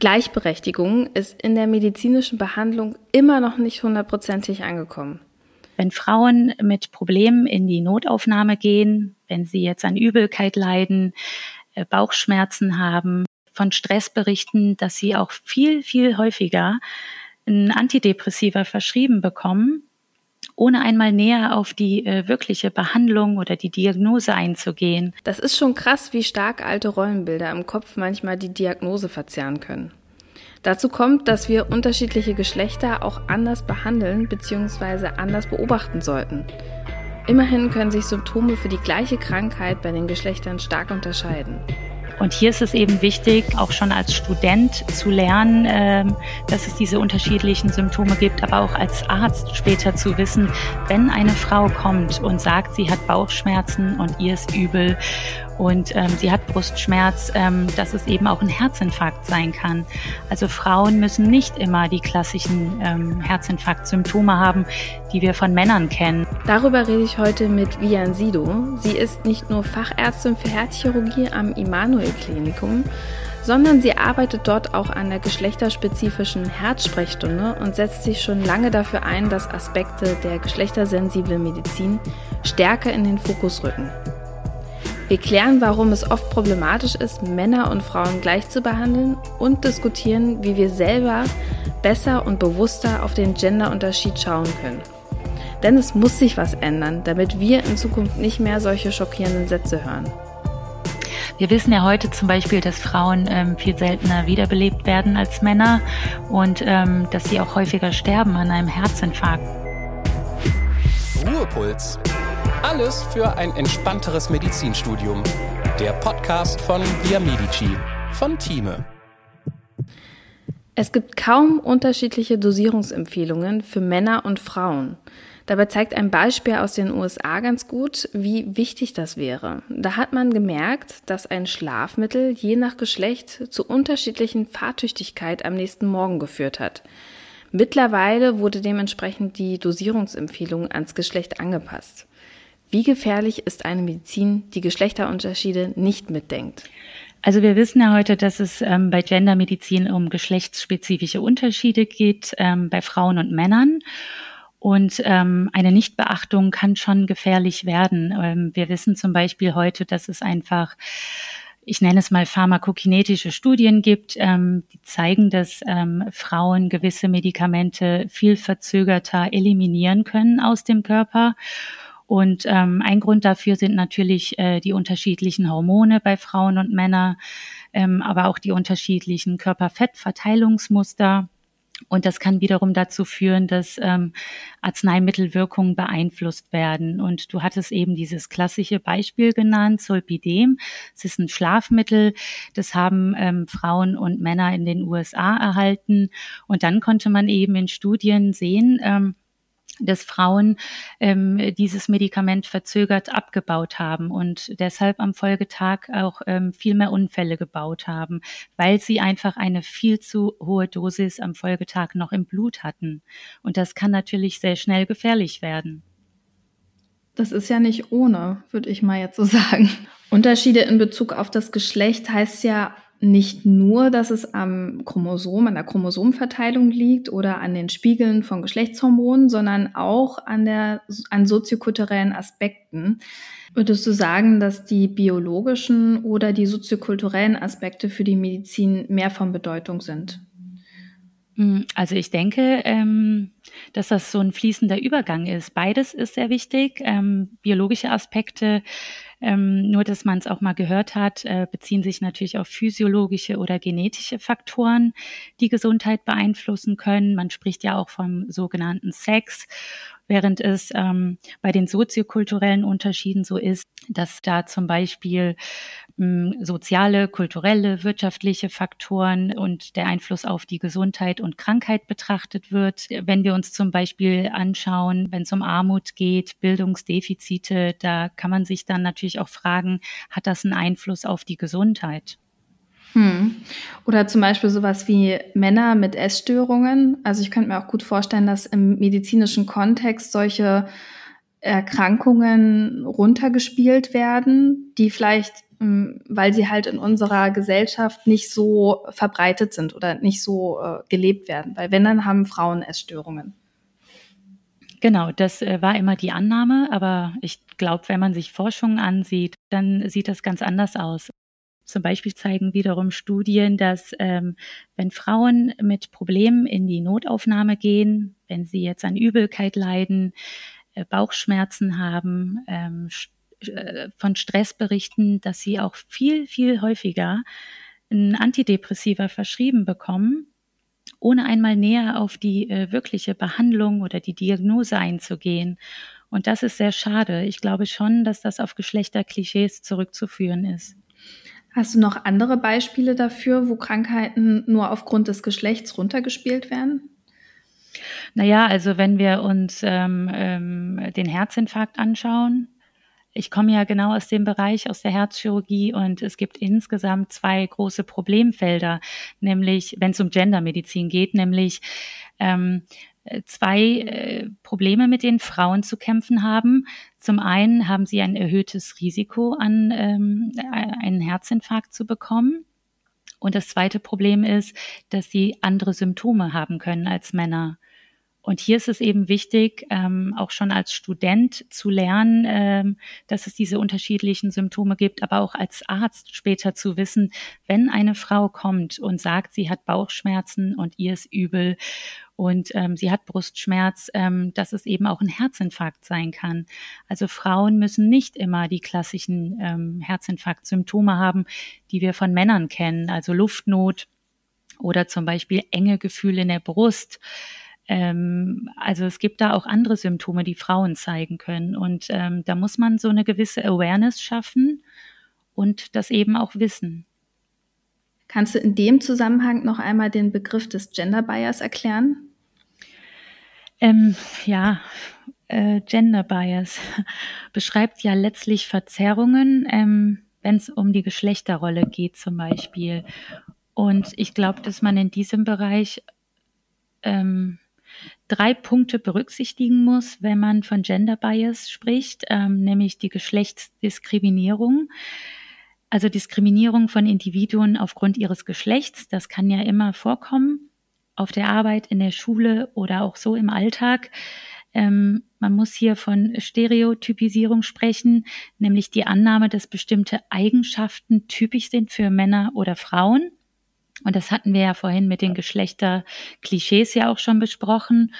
Gleichberechtigung ist in der medizinischen Behandlung immer noch nicht hundertprozentig angekommen. Wenn Frauen mit Problemen in die Notaufnahme gehen, wenn sie jetzt an Übelkeit leiden, äh, Bauchschmerzen haben, von Stress berichten, dass sie auch viel, viel häufiger ein Antidepressiva verschrieben bekommen, ohne einmal näher auf die äh, wirkliche Behandlung oder die Diagnose einzugehen. Das ist schon krass, wie stark alte Rollenbilder im Kopf manchmal die Diagnose verzerren können. Dazu kommt, dass wir unterschiedliche Geschlechter auch anders behandeln bzw. anders beobachten sollten. Immerhin können sich Symptome für die gleiche Krankheit bei den Geschlechtern stark unterscheiden. Und hier ist es eben wichtig, auch schon als Student zu lernen, ähm, dass es diese unterschiedlichen Symptome gibt, aber auch als Arzt später zu wissen, wenn eine Frau kommt und sagt, sie hat Bauchschmerzen und ihr ist übel und ähm, sie hat Brustschmerz, ähm, dass es eben auch ein Herzinfarkt sein kann. Also Frauen müssen nicht immer die klassischen ähm, Herzinfarktsymptome haben, die wir von Männern kennen. Darüber rede ich heute mit Vian Sido. Sie ist nicht nur Fachärztin für Herzchirurgie am Immanuel Klinikum, sondern sie arbeitet dort auch an der geschlechterspezifischen Herzsprechstunde und setzt sich schon lange dafür ein, dass Aspekte der geschlechtersensiblen Medizin stärker in den Fokus rücken. Wir klären, warum es oft problematisch ist, Männer und Frauen gleich zu behandeln und diskutieren, wie wir selber besser und bewusster auf den Genderunterschied schauen können. Denn es muss sich was ändern, damit wir in Zukunft nicht mehr solche schockierenden Sätze hören. Wir wissen ja heute zum Beispiel, dass Frauen ähm, viel seltener wiederbelebt werden als Männer und ähm, dass sie auch häufiger sterben an einem Herzinfarkt. Ruhepuls alles für ein entspannteres Medizinstudium. Der Podcast von Via Medici von Thieme. Es gibt kaum unterschiedliche Dosierungsempfehlungen für Männer und Frauen. Dabei zeigt ein Beispiel aus den USA ganz gut, wie wichtig das wäre. Da hat man gemerkt, dass ein Schlafmittel je nach Geschlecht zu unterschiedlichen Fahrtüchtigkeit am nächsten Morgen geführt hat. Mittlerweile wurde dementsprechend die Dosierungsempfehlung ans Geschlecht angepasst. Wie gefährlich ist eine Medizin, die Geschlechterunterschiede nicht mitdenkt? Also wir wissen ja heute, dass es ähm, bei Gendermedizin um geschlechtsspezifische Unterschiede geht ähm, bei Frauen und Männern. Und ähm, eine Nichtbeachtung kann schon gefährlich werden. Ähm, wir wissen zum Beispiel heute, dass es einfach, ich nenne es mal pharmakokinetische Studien gibt, ähm, die zeigen, dass ähm, Frauen gewisse Medikamente viel verzögerter eliminieren können aus dem Körper und ähm, ein Grund dafür sind natürlich äh, die unterschiedlichen Hormone bei Frauen und Männern, ähm, aber auch die unterschiedlichen Körperfettverteilungsmuster. Und das kann wiederum dazu führen, dass ähm, Arzneimittelwirkungen beeinflusst werden. Und du hattest eben dieses klassische Beispiel genannt, Solpidem. Es ist ein Schlafmittel, das haben ähm, Frauen und Männer in den USA erhalten. Und dann konnte man eben in Studien sehen, ähm, dass Frauen ähm, dieses Medikament verzögert abgebaut haben und deshalb am Folgetag auch ähm, viel mehr Unfälle gebaut haben, weil sie einfach eine viel zu hohe Dosis am Folgetag noch im Blut hatten. Und das kann natürlich sehr schnell gefährlich werden. Das ist ja nicht ohne, würde ich mal jetzt so sagen. Unterschiede in Bezug auf das Geschlecht heißt ja nicht nur, dass es am Chromosom, an der Chromosomverteilung liegt oder an den Spiegeln von Geschlechtshormonen, sondern auch an der, an soziokulturellen Aspekten. Würdest du sagen, dass die biologischen oder die soziokulturellen Aspekte für die Medizin mehr von Bedeutung sind? Hm, also ich denke, ähm, dass das so ein fließender Übergang ist. Beides ist sehr wichtig. Ähm, biologische Aspekte ähm, nur, dass man es auch mal gehört hat, äh, beziehen sich natürlich auf physiologische oder genetische Faktoren, die Gesundheit beeinflussen können. Man spricht ja auch vom sogenannten Sex während es ähm, bei den soziokulturellen Unterschieden so ist, dass da zum Beispiel ähm, soziale, kulturelle, wirtschaftliche Faktoren und der Einfluss auf die Gesundheit und Krankheit betrachtet wird. Wenn wir uns zum Beispiel anschauen, wenn es um Armut geht, Bildungsdefizite, da kann man sich dann natürlich auch fragen, hat das einen Einfluss auf die Gesundheit? Hm. Oder zum Beispiel sowas wie Männer mit Essstörungen. Also ich könnte mir auch gut vorstellen, dass im medizinischen Kontext solche Erkrankungen runtergespielt werden, die vielleicht ähm, weil sie halt in unserer Gesellschaft nicht so verbreitet sind oder nicht so äh, gelebt werden. Weil wenn, dann haben Frauen Essstörungen. Genau, das äh, war immer die Annahme, aber ich glaube, wenn man sich Forschungen ansieht, dann sieht das ganz anders aus. Zum Beispiel zeigen wiederum Studien, dass ähm, wenn Frauen mit Problemen in die Notaufnahme gehen, wenn sie jetzt an Übelkeit leiden, äh, Bauchschmerzen haben, ähm, äh, von Stress berichten, dass sie auch viel, viel häufiger ein Antidepressiva verschrieben bekommen, ohne einmal näher auf die äh, wirkliche Behandlung oder die Diagnose einzugehen. Und das ist sehr schade. Ich glaube schon, dass das auf Geschlechterklischees zurückzuführen ist. Hast du noch andere Beispiele dafür, wo Krankheiten nur aufgrund des Geschlechts runtergespielt werden? Naja, also wenn wir uns ähm, ähm, den Herzinfarkt anschauen, ich komme ja genau aus dem Bereich, aus der Herzchirurgie und es gibt insgesamt zwei große Problemfelder, nämlich wenn es um Gendermedizin geht, nämlich ähm, zwei äh, Probleme, mit denen Frauen zu kämpfen haben. Zum einen haben sie ein erhöhtes Risiko, an ähm, einen Herzinfarkt zu bekommen. Und das zweite Problem ist, dass sie andere Symptome haben können als Männer. Und hier ist es eben wichtig, ähm, auch schon als Student zu lernen, ähm, dass es diese unterschiedlichen Symptome gibt, aber auch als Arzt später zu wissen, wenn eine Frau kommt und sagt, sie hat Bauchschmerzen und ihr ist übel und ähm, sie hat Brustschmerz, ähm, dass es eben auch ein Herzinfarkt sein kann. Also Frauen müssen nicht immer die klassischen ähm, Herzinfarktsymptome haben, die wir von Männern kennen, also Luftnot oder zum Beispiel enge Gefühle in der Brust. Ähm, also es gibt da auch andere Symptome, die Frauen zeigen können. Und ähm, da muss man so eine gewisse Awareness schaffen und das eben auch wissen. Kannst du in dem Zusammenhang noch einmal den Begriff des Gender Bias erklären? Ähm, ja, äh, Gender Bias beschreibt ja letztlich Verzerrungen, ähm, wenn es um die Geschlechterrolle geht zum Beispiel. Und ich glaube, dass man in diesem Bereich ähm, drei Punkte berücksichtigen muss, wenn man von Gender Bias spricht, ähm, nämlich die Geschlechtsdiskriminierung. Also Diskriminierung von Individuen aufgrund ihres Geschlechts, das kann ja immer vorkommen, auf der Arbeit, in der Schule oder auch so im Alltag. Ähm, man muss hier von Stereotypisierung sprechen, nämlich die Annahme, dass bestimmte Eigenschaften typisch sind für Männer oder Frauen. Und das hatten wir ja vorhin mit den Geschlechterklischees ja auch schon besprochen.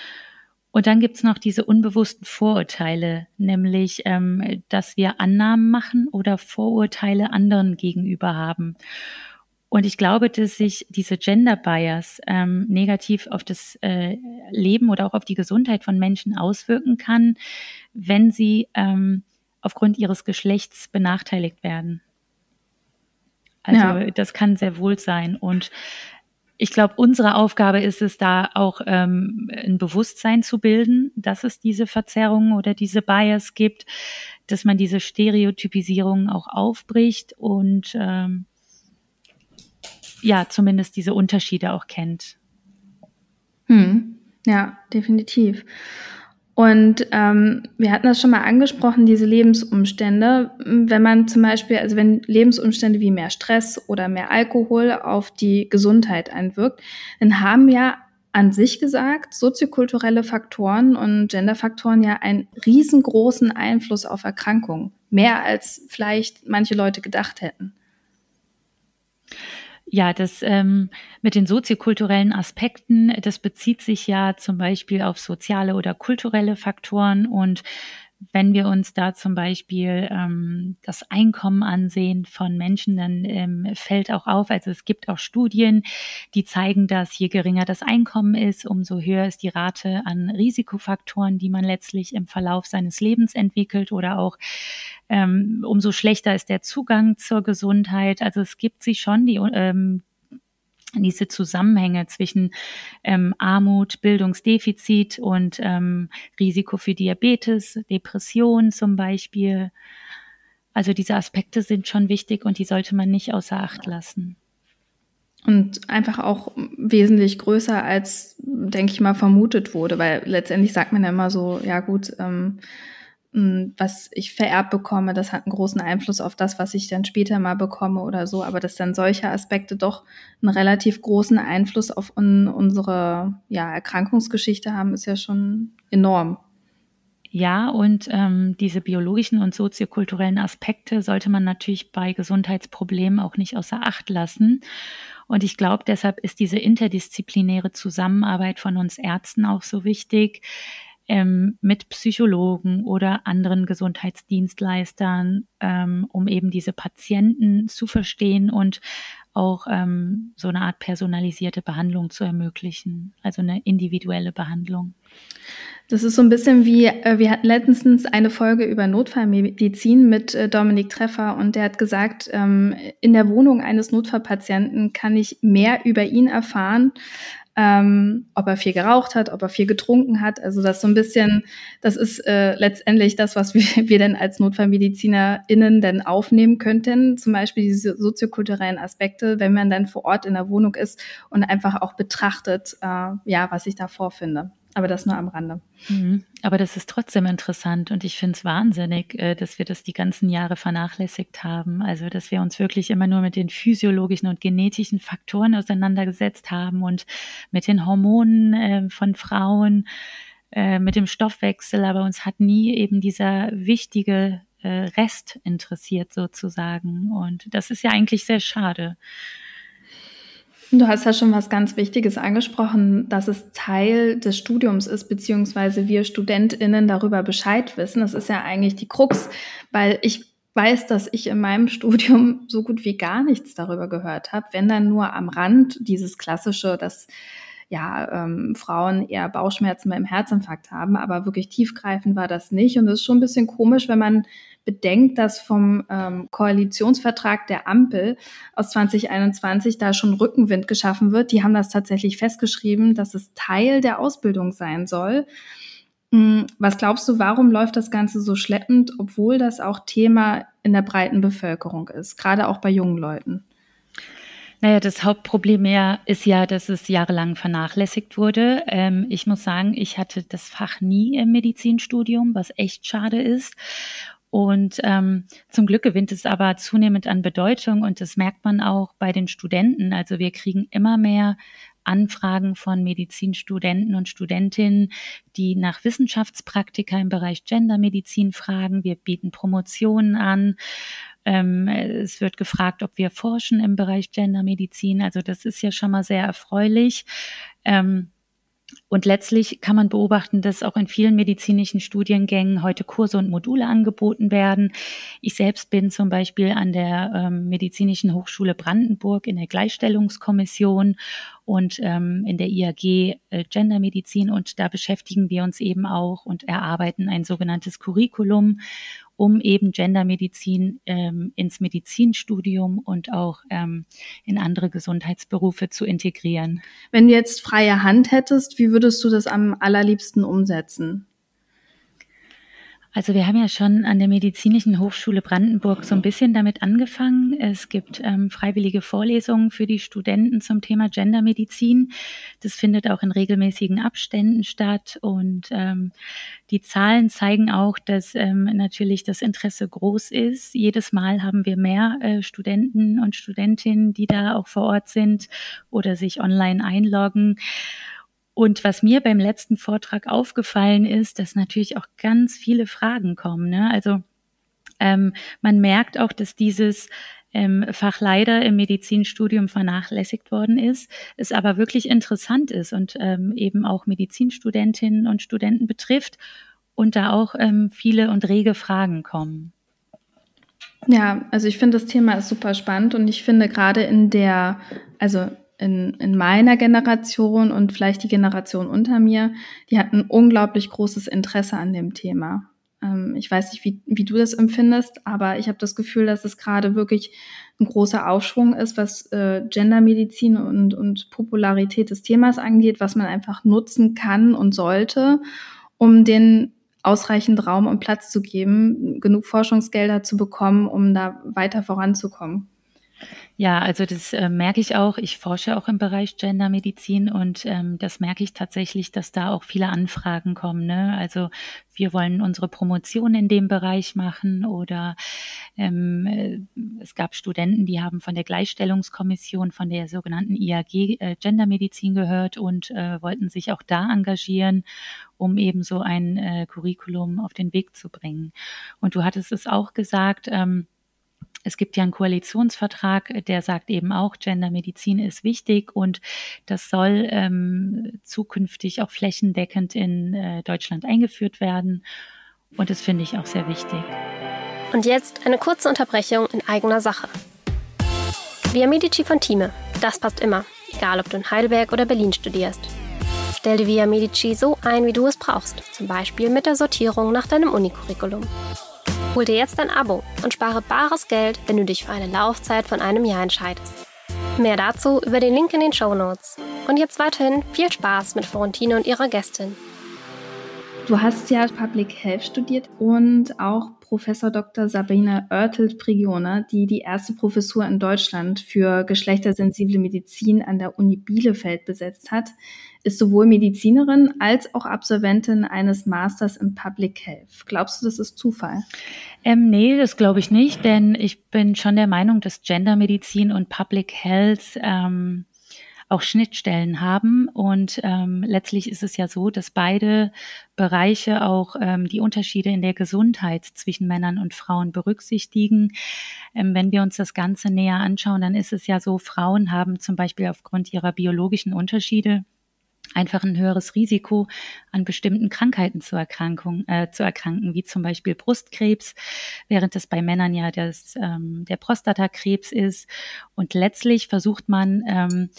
Und dann gibt's noch diese unbewussten Vorurteile, nämlich, ähm, dass wir Annahmen machen oder Vorurteile anderen gegenüber haben. Und ich glaube, dass sich diese Gender Bias ähm, negativ auf das äh, Leben oder auch auf die Gesundheit von Menschen auswirken kann, wenn sie ähm, aufgrund ihres Geschlechts benachteiligt werden. Also ja. das kann sehr wohl sein. Und ich glaube, unsere Aufgabe ist es da auch ähm, ein Bewusstsein zu bilden, dass es diese Verzerrungen oder diese Bias gibt, dass man diese Stereotypisierung auch aufbricht und ähm, ja, zumindest diese Unterschiede auch kennt. Hm. Ja, definitiv. Und ähm, wir hatten das schon mal angesprochen, diese Lebensumstände. Wenn man zum Beispiel, also wenn Lebensumstände wie mehr Stress oder mehr Alkohol auf die Gesundheit einwirkt, dann haben ja an sich gesagt soziokulturelle Faktoren und Genderfaktoren ja einen riesengroßen Einfluss auf Erkrankungen. Mehr als vielleicht manche Leute gedacht hätten. Ja, das ähm, mit den soziokulturellen Aspekten, das bezieht sich ja zum Beispiel auf soziale oder kulturelle Faktoren und wenn wir uns da zum Beispiel ähm, das Einkommen ansehen von Menschen, dann ähm, fällt auch auf, also es gibt auch Studien, die zeigen, dass je geringer das Einkommen ist, umso höher ist die Rate an Risikofaktoren, die man letztlich im Verlauf seines Lebens entwickelt oder auch ähm, umso schlechter ist der Zugang zur Gesundheit. Also es gibt sich schon die, ähm, diese Zusammenhänge zwischen ähm, Armut, Bildungsdefizit und ähm, Risiko für Diabetes, Depression zum Beispiel. Also diese Aspekte sind schon wichtig und die sollte man nicht außer Acht lassen. Und einfach auch wesentlich größer als, denke ich mal, vermutet wurde, weil letztendlich sagt man ja immer so, ja gut, ähm, hm, was ich vererbt bekomme, das hat einen großen Einfluss auf das, was ich dann später mal bekomme oder so. Aber dass dann solche Aspekte doch einen relativ großen Einfluss auf un unsere ja, Erkrankungsgeschichte haben, ist ja schon enorm. Ja, und ähm, diese biologischen und soziokulturellen Aspekte sollte man natürlich bei Gesundheitsproblemen auch nicht außer Acht lassen. Und ich glaube, deshalb ist diese interdisziplinäre Zusammenarbeit von uns Ärzten auch so wichtig ähm, mit Psychologen oder anderen Gesundheitsdienstleistern, ähm, um eben diese Patienten zu verstehen und auch ähm, so eine Art personalisierte Behandlung zu ermöglichen, also eine individuelle Behandlung. Das ist so ein bisschen wie, äh, wir hatten letztens eine Folge über Notfallmedizin mit äh, Dominik Treffer und der hat gesagt, ähm, in der Wohnung eines Notfallpatienten kann ich mehr über ihn erfahren, ähm, ob er viel geraucht hat, ob er viel getrunken hat. Also das so ein bisschen, das ist äh, letztendlich das, was wir, wir denn als NotfallmedizinerInnen denn aufnehmen könnten. Zum Beispiel diese soziokulturellen Aspekte, wenn man dann vor Ort in der Wohnung ist und einfach auch betrachtet, äh, ja, was ich da vorfinde. Aber das nur am Rande. Mhm. Aber das ist trotzdem interessant und ich finde es wahnsinnig, äh, dass wir das die ganzen Jahre vernachlässigt haben. Also, dass wir uns wirklich immer nur mit den physiologischen und genetischen Faktoren auseinandergesetzt haben und mit den Hormonen äh, von Frauen, äh, mit dem Stoffwechsel, aber uns hat nie eben dieser wichtige Rest interessiert sozusagen. Und das ist ja eigentlich sehr schade. Du hast ja schon was ganz Wichtiges angesprochen, dass es Teil des Studiums ist, beziehungsweise wir StudentInnen darüber Bescheid wissen. Das ist ja eigentlich die Krux, weil ich weiß, dass ich in meinem Studium so gut wie gar nichts darüber gehört habe, wenn dann nur am Rand dieses klassische, dass ja, ähm, Frauen eher Bauchschmerzen beim Herzinfarkt haben, aber wirklich tiefgreifend war das nicht. Und es ist schon ein bisschen komisch, wenn man bedenkt, dass vom ähm, Koalitionsvertrag der Ampel aus 2021 da schon Rückenwind geschaffen wird. Die haben das tatsächlich festgeschrieben, dass es Teil der Ausbildung sein soll. Hm, was glaubst du, warum läuft das Ganze so schleppend, obwohl das auch Thema in der breiten Bevölkerung ist, gerade auch bei jungen Leuten? Naja, das Hauptproblem ja ist ja, dass es jahrelang vernachlässigt wurde. Ähm, ich muss sagen, ich hatte das Fach nie im Medizinstudium, was echt schade ist. Und ähm, zum Glück gewinnt es aber zunehmend an Bedeutung und das merkt man auch bei den Studenten. Also wir kriegen immer mehr Anfragen von Medizinstudenten und Studentinnen, die nach Wissenschaftspraktika im Bereich Gendermedizin fragen. Wir bieten Promotionen an. Ähm, es wird gefragt, ob wir forschen im Bereich Gendermedizin. Also das ist ja schon mal sehr erfreulich. Ähm, und letztlich kann man beobachten, dass auch in vielen medizinischen Studiengängen heute Kurse und Module angeboten werden. Ich selbst bin zum Beispiel an der ähm, Medizinischen Hochschule Brandenburg in der Gleichstellungskommission und ähm, in der IAG äh, Gendermedizin und da beschäftigen wir uns eben auch und erarbeiten ein sogenanntes Curriculum um eben Gendermedizin ähm, ins Medizinstudium und auch ähm, in andere Gesundheitsberufe zu integrieren. Wenn du jetzt freie Hand hättest, wie würdest du das am allerliebsten umsetzen? Also wir haben ja schon an der Medizinischen Hochschule Brandenburg so ein bisschen damit angefangen. Es gibt ähm, freiwillige Vorlesungen für die Studenten zum Thema Gendermedizin. Das findet auch in regelmäßigen Abständen statt und ähm, die Zahlen zeigen auch, dass ähm, natürlich das Interesse groß ist. Jedes Mal haben wir mehr äh, Studenten und Studentinnen, die da auch vor Ort sind oder sich online einloggen. Und was mir beim letzten Vortrag aufgefallen ist, dass natürlich auch ganz viele Fragen kommen. Ne? Also ähm, man merkt auch, dass dieses ähm, Fach leider im Medizinstudium vernachlässigt worden ist, es aber wirklich interessant ist und ähm, eben auch Medizinstudentinnen und Studenten betrifft und da auch ähm, viele und rege Fragen kommen. Ja, also ich finde das Thema ist super spannend und ich finde gerade in der, also in, in meiner Generation und vielleicht die Generation unter mir, die hatten unglaublich großes Interesse an dem Thema. Ähm, ich weiß nicht, wie, wie du das empfindest, aber ich habe das Gefühl, dass es gerade wirklich ein großer Aufschwung ist, was äh, Gendermedizin und, und Popularität des Themas angeht, was man einfach nutzen kann und sollte, um den ausreichend Raum und Platz zu geben, genug Forschungsgelder zu bekommen, um da weiter voranzukommen. Ja, also das äh, merke ich auch. Ich forsche auch im Bereich Gendermedizin und ähm, das merke ich tatsächlich, dass da auch viele Anfragen kommen. Ne? Also wir wollen unsere Promotion in dem Bereich machen oder ähm, äh, es gab Studenten, die haben von der Gleichstellungskommission, von der sogenannten IAG äh, Gendermedizin gehört und äh, wollten sich auch da engagieren, um eben so ein äh, Curriculum auf den Weg zu bringen. Und du hattest es auch gesagt, ähm, es gibt ja einen Koalitionsvertrag, der sagt eben auch, Gendermedizin ist wichtig und das soll ähm, zukünftig auch flächendeckend in äh, Deutschland eingeführt werden. Und das finde ich auch sehr wichtig. Und jetzt eine kurze Unterbrechung in eigener Sache. Via Medici von Thieme, das passt immer, egal ob du in Heidelberg oder Berlin studierst. Stell dir Via Medici so ein, wie du es brauchst, zum Beispiel mit der Sortierung nach deinem Unicurriculum. Hol dir jetzt ein Abo und spare bares Geld, wenn du dich für eine Laufzeit von einem Jahr entscheidest. Mehr dazu über den Link in den Show Notes. Und jetzt weiterhin viel Spaß mit Florentine und ihrer Gästin. Du hast ja Public Health studiert und auch Professor Dr. Sabrina Oertelt-Prigione, die die erste Professur in Deutschland für geschlechtersensible Medizin an der Uni Bielefeld besetzt hat, ist sowohl Medizinerin als auch Absolventin eines Masters in Public Health. Glaubst du, das ist Zufall? Ähm, nee, das glaube ich nicht, denn ich bin schon der Meinung, dass Gendermedizin und Public Health ähm, auch Schnittstellen haben. Und ähm, letztlich ist es ja so, dass beide Bereiche auch ähm, die Unterschiede in der Gesundheit zwischen Männern und Frauen berücksichtigen. Ähm, wenn wir uns das Ganze näher anschauen, dann ist es ja so, Frauen haben zum Beispiel aufgrund ihrer biologischen Unterschiede einfach ein höheres Risiko, an bestimmten Krankheiten zu, Erkrankung, äh, zu erkranken, wie zum Beispiel Brustkrebs, während es bei Männern ja das, ähm, der Prostatakrebs ist. Und letztlich versucht man, ähm,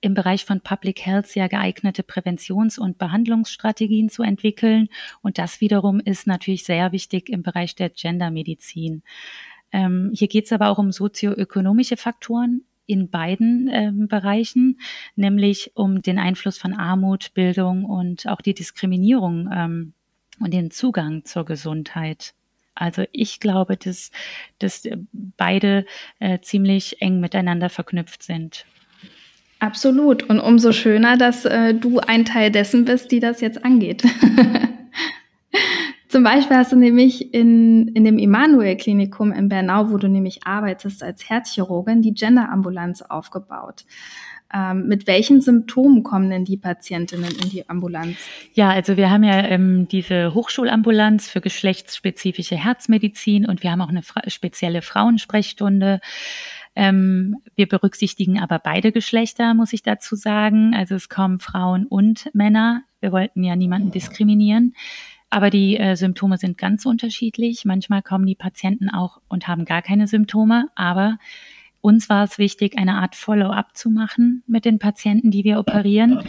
im Bereich von Public Health sehr geeignete Präventions- und Behandlungsstrategien zu entwickeln. Und das wiederum ist natürlich sehr wichtig im Bereich der Gendermedizin. Ähm, hier geht es aber auch um sozioökonomische Faktoren in beiden ähm, Bereichen, nämlich um den Einfluss von Armut, Bildung und auch die Diskriminierung ähm, und den Zugang zur Gesundheit. Also ich glaube, dass, dass beide äh, ziemlich eng miteinander verknüpft sind. Absolut. Und umso schöner, dass äh, du ein Teil dessen bist, die das jetzt angeht. Zum Beispiel hast du nämlich in, in dem Immanuel-Klinikum in Bernau, wo du nämlich arbeitest als Herzchirurgin, die Gender-Ambulanz aufgebaut. Ähm, mit welchen Symptomen kommen denn die Patientinnen in die Ambulanz? Ja, also wir haben ja ähm, diese Hochschulambulanz für geschlechtsspezifische Herzmedizin und wir haben auch eine fra spezielle Frauensprechstunde. Ähm, wir berücksichtigen aber beide Geschlechter, muss ich dazu sagen. Also es kommen Frauen und Männer. Wir wollten ja niemanden diskriminieren. Aber die äh, Symptome sind ganz unterschiedlich. Manchmal kommen die Patienten auch und haben gar keine Symptome. Aber uns war es wichtig, eine Art Follow-up zu machen mit den Patienten, die wir operieren.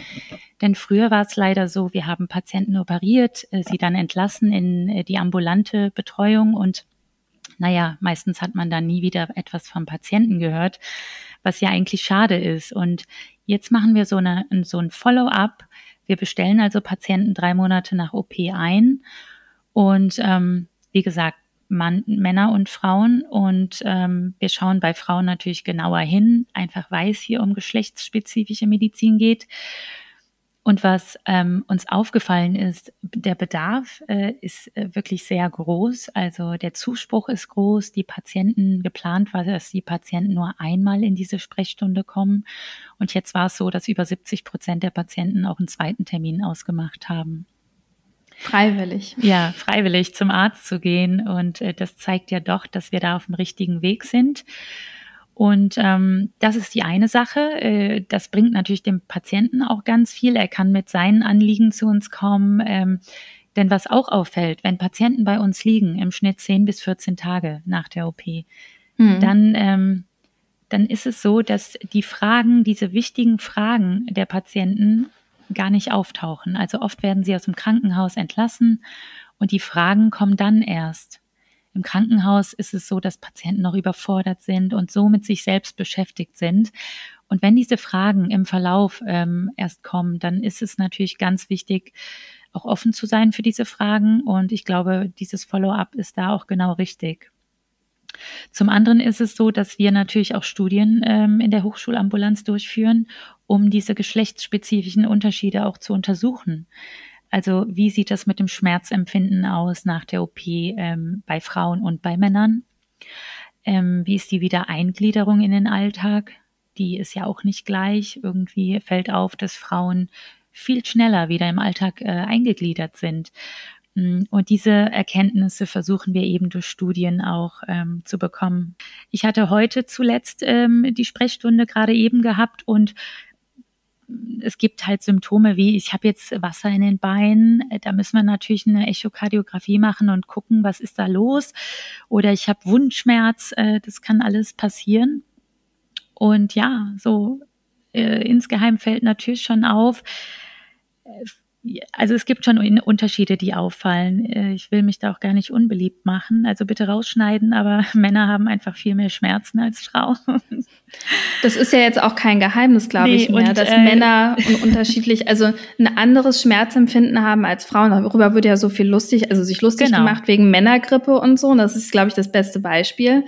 Denn früher war es leider so, wir haben Patienten operiert, äh, sie dann entlassen in äh, die ambulante Betreuung und naja, meistens hat man dann nie wieder etwas vom Patienten gehört, was ja eigentlich schade ist. Und jetzt machen wir so, eine, so ein Follow-up wir bestellen also Patienten drei Monate nach OP ein und ähm, wie gesagt, Mann, Männer und Frauen und ähm, wir schauen bei Frauen natürlich genauer hin, einfach weil es hier um geschlechtsspezifische Medizin geht. Und was ähm, uns aufgefallen ist, der Bedarf äh, ist äh, wirklich sehr groß. Also der Zuspruch ist groß. Die Patienten, geplant war, dass die Patienten nur einmal in diese Sprechstunde kommen. Und jetzt war es so, dass über 70 Prozent der Patienten auch einen zweiten Termin ausgemacht haben. Freiwillig. Ja, freiwillig zum Arzt zu gehen. Und äh, das zeigt ja doch, dass wir da auf dem richtigen Weg sind. Und ähm, das ist die eine Sache. Äh, das bringt natürlich dem Patienten auch ganz viel. Er kann mit seinen Anliegen zu uns kommen. Ähm, denn was auch auffällt, wenn Patienten bei uns liegen, im Schnitt 10 bis 14 Tage nach der OP, mhm. dann, ähm, dann ist es so, dass die Fragen, diese wichtigen Fragen der Patienten gar nicht auftauchen. Also oft werden sie aus dem Krankenhaus entlassen und die Fragen kommen dann erst. Im Krankenhaus ist es so, dass Patienten noch überfordert sind und so mit sich selbst beschäftigt sind. Und wenn diese Fragen im Verlauf ähm, erst kommen, dann ist es natürlich ganz wichtig, auch offen zu sein für diese Fragen. Und ich glaube, dieses Follow-up ist da auch genau richtig. Zum anderen ist es so, dass wir natürlich auch Studien ähm, in der Hochschulambulanz durchführen, um diese geschlechtsspezifischen Unterschiede auch zu untersuchen. Also wie sieht das mit dem Schmerzempfinden aus nach der OP ähm, bei Frauen und bei Männern? Ähm, wie ist die Wiedereingliederung in den Alltag? Die ist ja auch nicht gleich. Irgendwie fällt auf, dass Frauen viel schneller wieder im Alltag äh, eingegliedert sind. Mm, und diese Erkenntnisse versuchen wir eben durch Studien auch ähm, zu bekommen. Ich hatte heute zuletzt ähm, die Sprechstunde gerade eben gehabt und es gibt halt Symptome wie, ich habe jetzt Wasser in den Beinen, da müssen wir natürlich eine Echokardiographie machen und gucken, was ist da los. Oder ich habe Wundschmerz, äh, das kann alles passieren. Und ja, so äh, insgeheim fällt natürlich schon auf, äh, also es gibt schon Unterschiede, die auffallen. Äh, ich will mich da auch gar nicht unbeliebt machen. Also bitte rausschneiden, aber Männer haben einfach viel mehr Schmerzen als Frauen. Das ist ja jetzt auch kein Geheimnis, glaube nee, ich mehr, und, dass äh, Männer unterschiedlich, also ein anderes Schmerzempfinden haben als Frauen. Darüber wird ja so viel lustig, also sich lustig genau. gemacht wegen Männergrippe und so. Und das ist, glaube ich, das beste Beispiel.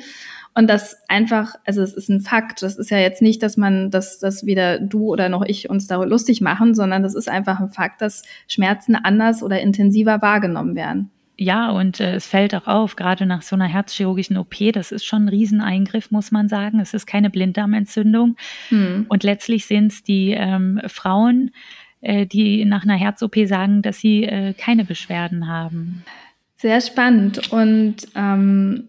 Und das einfach, also es ist ein Fakt. Das ist ja jetzt nicht, dass man, dass, dass weder du oder noch ich uns darüber lustig machen, sondern das ist einfach ein Fakt, dass Schmerzen anders oder intensiver wahrgenommen werden. Ja, und äh, es fällt auch auf, gerade nach so einer herzchirurgischen OP, das ist schon ein Rieseneingriff, muss man sagen. Es ist keine Blinddarmentzündung. Hm. Und letztlich sind es die ähm, Frauen, äh, die nach einer Herz-OP sagen, dass sie äh, keine Beschwerden haben. Sehr spannend. Und ähm,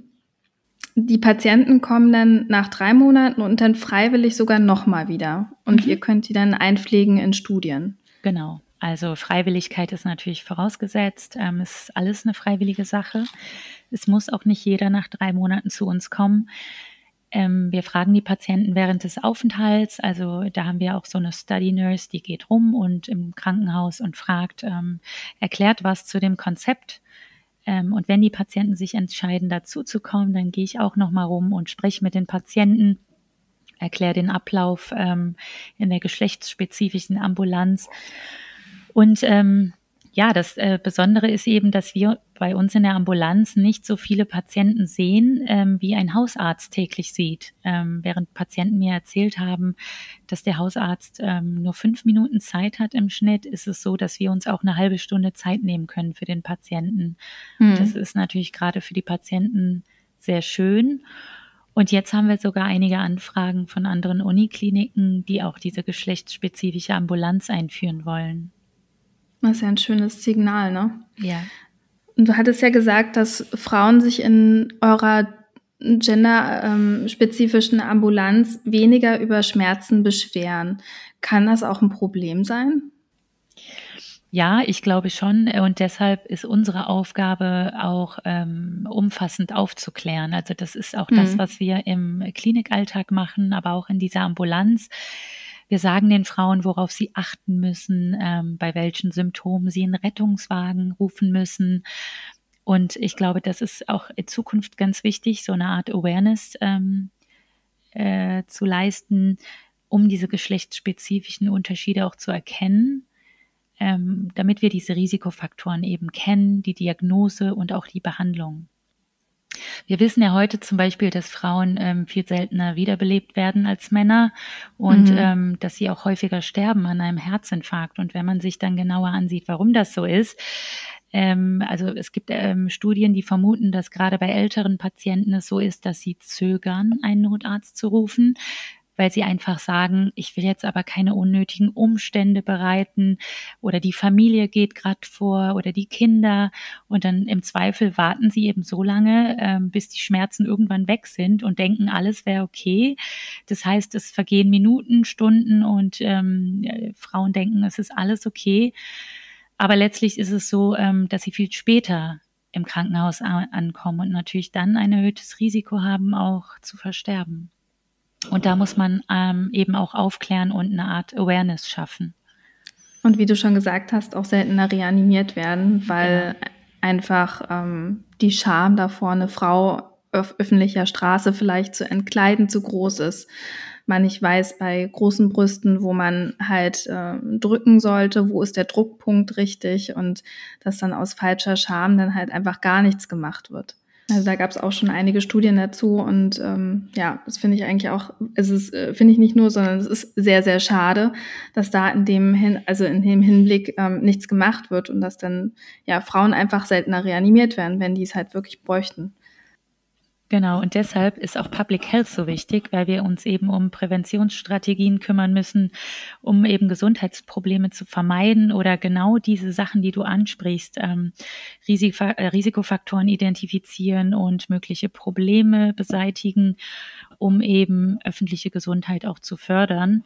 die Patienten kommen dann nach drei Monaten und dann freiwillig sogar nochmal wieder. Und mhm. ihr könnt die dann einpflegen in Studien. Genau. Also Freiwilligkeit ist natürlich vorausgesetzt. Ähm, ist alles eine freiwillige Sache. Es muss auch nicht jeder nach drei Monaten zu uns kommen. Ähm, wir fragen die Patienten während des Aufenthalts. Also da haben wir auch so eine Study Nurse, die geht rum und im Krankenhaus und fragt, ähm, erklärt was zu dem Konzept ähm, und wenn die Patienten sich entscheiden, dazu zu kommen, dann gehe ich auch nochmal rum und spreche mit den Patienten, erkläre den Ablauf ähm, in der geschlechtsspezifischen Ambulanz. Und ähm, ja, das äh, Besondere ist eben, dass wir bei uns in der Ambulanz nicht so viele Patienten sehen, ähm, wie ein Hausarzt täglich sieht. Ähm, während Patienten mir erzählt haben, dass der Hausarzt ähm, nur fünf Minuten Zeit hat im Schnitt, ist es so, dass wir uns auch eine halbe Stunde Zeit nehmen können für den Patienten. Mhm. Das ist natürlich gerade für die Patienten sehr schön. Und jetzt haben wir sogar einige Anfragen von anderen Unikliniken, die auch diese geschlechtsspezifische Ambulanz einführen wollen. Das ist ja ein schönes Signal, ne? Ja. Und du hattest ja gesagt, dass Frauen sich in eurer genderspezifischen Ambulanz weniger über Schmerzen beschweren. Kann das auch ein Problem sein? Ja, ich glaube schon. Und deshalb ist unsere Aufgabe auch ähm, umfassend aufzuklären. Also das ist auch mhm. das, was wir im Klinikalltag machen, aber auch in dieser Ambulanz. Wir sagen den Frauen, worauf sie achten müssen, ähm, bei welchen Symptomen sie einen Rettungswagen rufen müssen. Und ich glaube, das ist auch in Zukunft ganz wichtig, so eine Art Awareness ähm, äh, zu leisten, um diese geschlechtsspezifischen Unterschiede auch zu erkennen, ähm, damit wir diese Risikofaktoren eben kennen, die Diagnose und auch die Behandlung. Wir wissen ja heute zum Beispiel, dass Frauen ähm, viel seltener wiederbelebt werden als Männer und mhm. ähm, dass sie auch häufiger sterben an einem Herzinfarkt. Und wenn man sich dann genauer ansieht, warum das so ist, ähm, also es gibt ähm, Studien, die vermuten, dass gerade bei älteren Patienten es so ist, dass sie zögern, einen Notarzt zu rufen, weil sie einfach sagen, ich will jetzt aber keine unnötigen Umstände bereiten oder die Familie geht gerade vor oder die Kinder und dann im Zweifel warten sie eben so lange, ähm, bis die Schmerzen irgendwann weg sind und denken, alles wäre okay. Das heißt, es vergehen Minuten, Stunden und ähm, Frauen denken, es ist alles okay. Aber letztlich ist es so, ähm, dass sie viel später im Krankenhaus ankommen und natürlich dann ein erhöhtes Risiko haben, auch zu versterben. Und da muss man ähm, eben auch aufklären und eine Art Awareness schaffen. Und wie du schon gesagt hast, auch seltener reanimiert werden, weil ja. einfach ähm, die Scham davor, eine Frau auf öffentlicher Straße vielleicht zu entkleiden, zu groß ist. Man nicht weiß bei großen Brüsten, wo man halt äh, drücken sollte, wo ist der Druckpunkt richtig und dass dann aus falscher Scham dann halt einfach gar nichts gemacht wird. Also da gab es auch schon einige Studien dazu und ähm, ja, das finde ich eigentlich auch, es ist, äh, finde ich nicht nur, sondern es ist sehr, sehr schade, dass da in dem hin, also in dem Hinblick ähm, nichts gemacht wird und dass dann ja Frauen einfach seltener reanimiert werden, wenn die es halt wirklich bräuchten. Genau, und deshalb ist auch Public Health so wichtig, weil wir uns eben um Präventionsstrategien kümmern müssen, um eben Gesundheitsprobleme zu vermeiden oder genau diese Sachen, die du ansprichst, ähm, äh, Risikofaktoren identifizieren und mögliche Probleme beseitigen, um eben öffentliche Gesundheit auch zu fördern.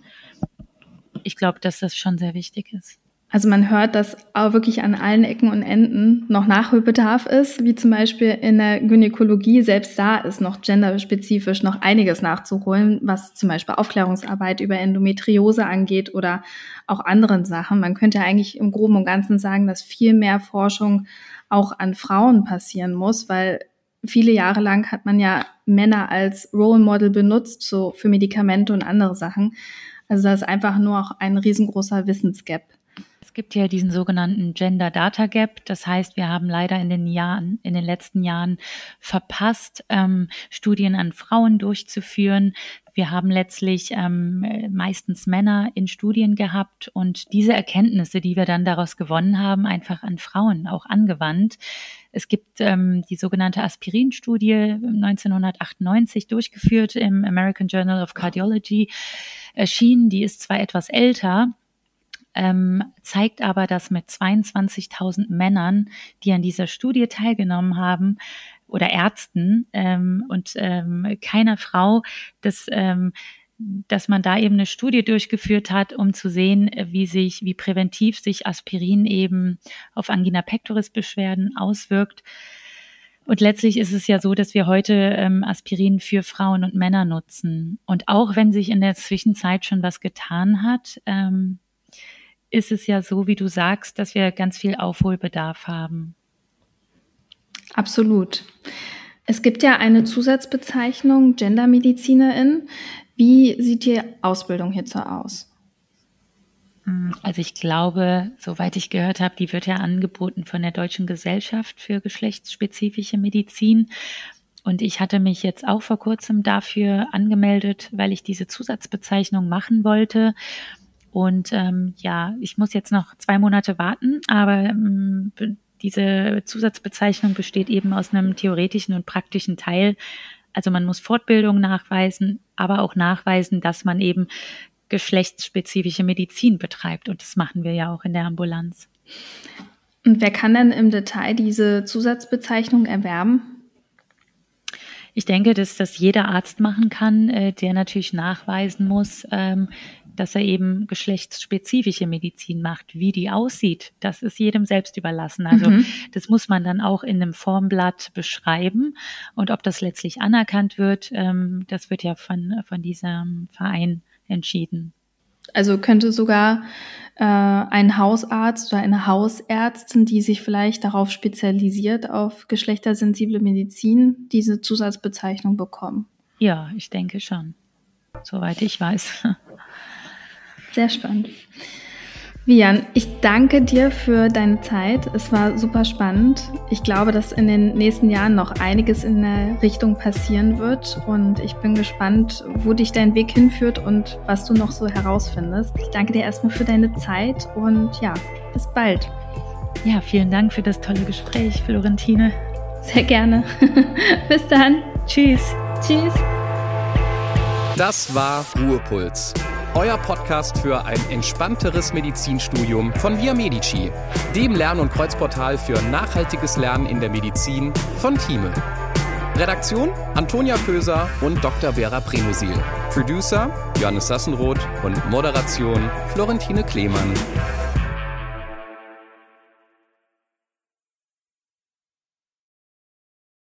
Ich glaube, dass das schon sehr wichtig ist. Also man hört, dass auch wirklich an allen Ecken und Enden noch Nachholbedarf ist, wie zum Beispiel in der Gynäkologie. Selbst da ist noch genderspezifisch noch einiges nachzuholen, was zum Beispiel Aufklärungsarbeit über Endometriose angeht oder auch anderen Sachen. Man könnte eigentlich im Groben und Ganzen sagen, dass viel mehr Forschung auch an Frauen passieren muss, weil viele Jahre lang hat man ja Männer als Role Model benutzt, so für Medikamente und andere Sachen. Also da ist einfach nur auch ein riesengroßer Wissensgap gibt ja diesen sogenannten Gender Data Gap. Das heißt, wir haben leider in den Jahren, in den letzten Jahren verpasst, ähm, Studien an Frauen durchzuführen. Wir haben letztlich ähm, meistens Männer in Studien gehabt und diese Erkenntnisse, die wir dann daraus gewonnen haben, einfach an Frauen auch angewandt. Es gibt ähm, die sogenannte Aspirin-Studie 1998 durchgeführt im American Journal of Cardiology erschienen. Die ist zwar etwas älter, ähm, zeigt aber, dass mit 22.000 Männern, die an dieser Studie teilgenommen haben, oder Ärzten ähm, und ähm, keiner Frau, dass, ähm, dass man da eben eine Studie durchgeführt hat, um zu sehen, wie sich, wie präventiv sich Aspirin eben auf Angina pectoris Beschwerden auswirkt. Und letztlich ist es ja so, dass wir heute ähm, Aspirin für Frauen und Männer nutzen. Und auch wenn sich in der Zwischenzeit schon was getan hat, ähm, ist es ja so, wie du sagst, dass wir ganz viel Aufholbedarf haben. Absolut. Es gibt ja eine Zusatzbezeichnung Gendermedizinerin. Wie sieht die Ausbildung hierzu aus? Hm, also ich glaube, soweit ich gehört habe, die wird ja angeboten von der Deutschen Gesellschaft für geschlechtsspezifische Medizin. Und ich hatte mich jetzt auch vor kurzem dafür angemeldet, weil ich diese Zusatzbezeichnung machen wollte. Und ähm, ja, ich muss jetzt noch zwei Monate warten, aber ähm, diese Zusatzbezeichnung besteht eben aus einem theoretischen und praktischen Teil. Also man muss Fortbildung nachweisen, aber auch nachweisen, dass man eben geschlechtsspezifische Medizin betreibt. Und das machen wir ja auch in der Ambulanz. Und wer kann denn im Detail diese Zusatzbezeichnung erwerben? Ich denke, dass das jeder Arzt machen kann, äh, der natürlich nachweisen muss, ähm, dass er eben geschlechtsspezifische Medizin macht. Wie die aussieht, das ist jedem selbst überlassen. Also mhm. das muss man dann auch in einem Formblatt beschreiben. Und ob das letztlich anerkannt wird, ähm, das wird ja von, von diesem Verein entschieden. Also könnte sogar äh, ein Hausarzt oder eine Hausärztin, die sich vielleicht darauf spezialisiert, auf geschlechtersensible Medizin, diese Zusatzbezeichnung bekommen. Ja, ich denke schon. Soweit ich weiß. Sehr spannend. Vian, ich danke dir für deine Zeit. Es war super spannend. Ich glaube, dass in den nächsten Jahren noch einiges in der Richtung passieren wird und ich bin gespannt, wo dich dein Weg hinführt und was du noch so herausfindest. Ich danke dir erstmal für deine Zeit und ja, bis bald. Ja, vielen Dank für das tolle Gespräch, Florentine. Sehr gerne. bis dann. Tschüss. Tschüss. Das war Ruhepuls euer Podcast für ein entspannteres Medizinstudium von Via Medici, dem Lern- und Kreuzportal für nachhaltiges Lernen in der Medizin von Thieme. Redaktion Antonia Köser und Dr. Vera Premusil. Producer Johannes Sassenroth und Moderation Florentine Klemann.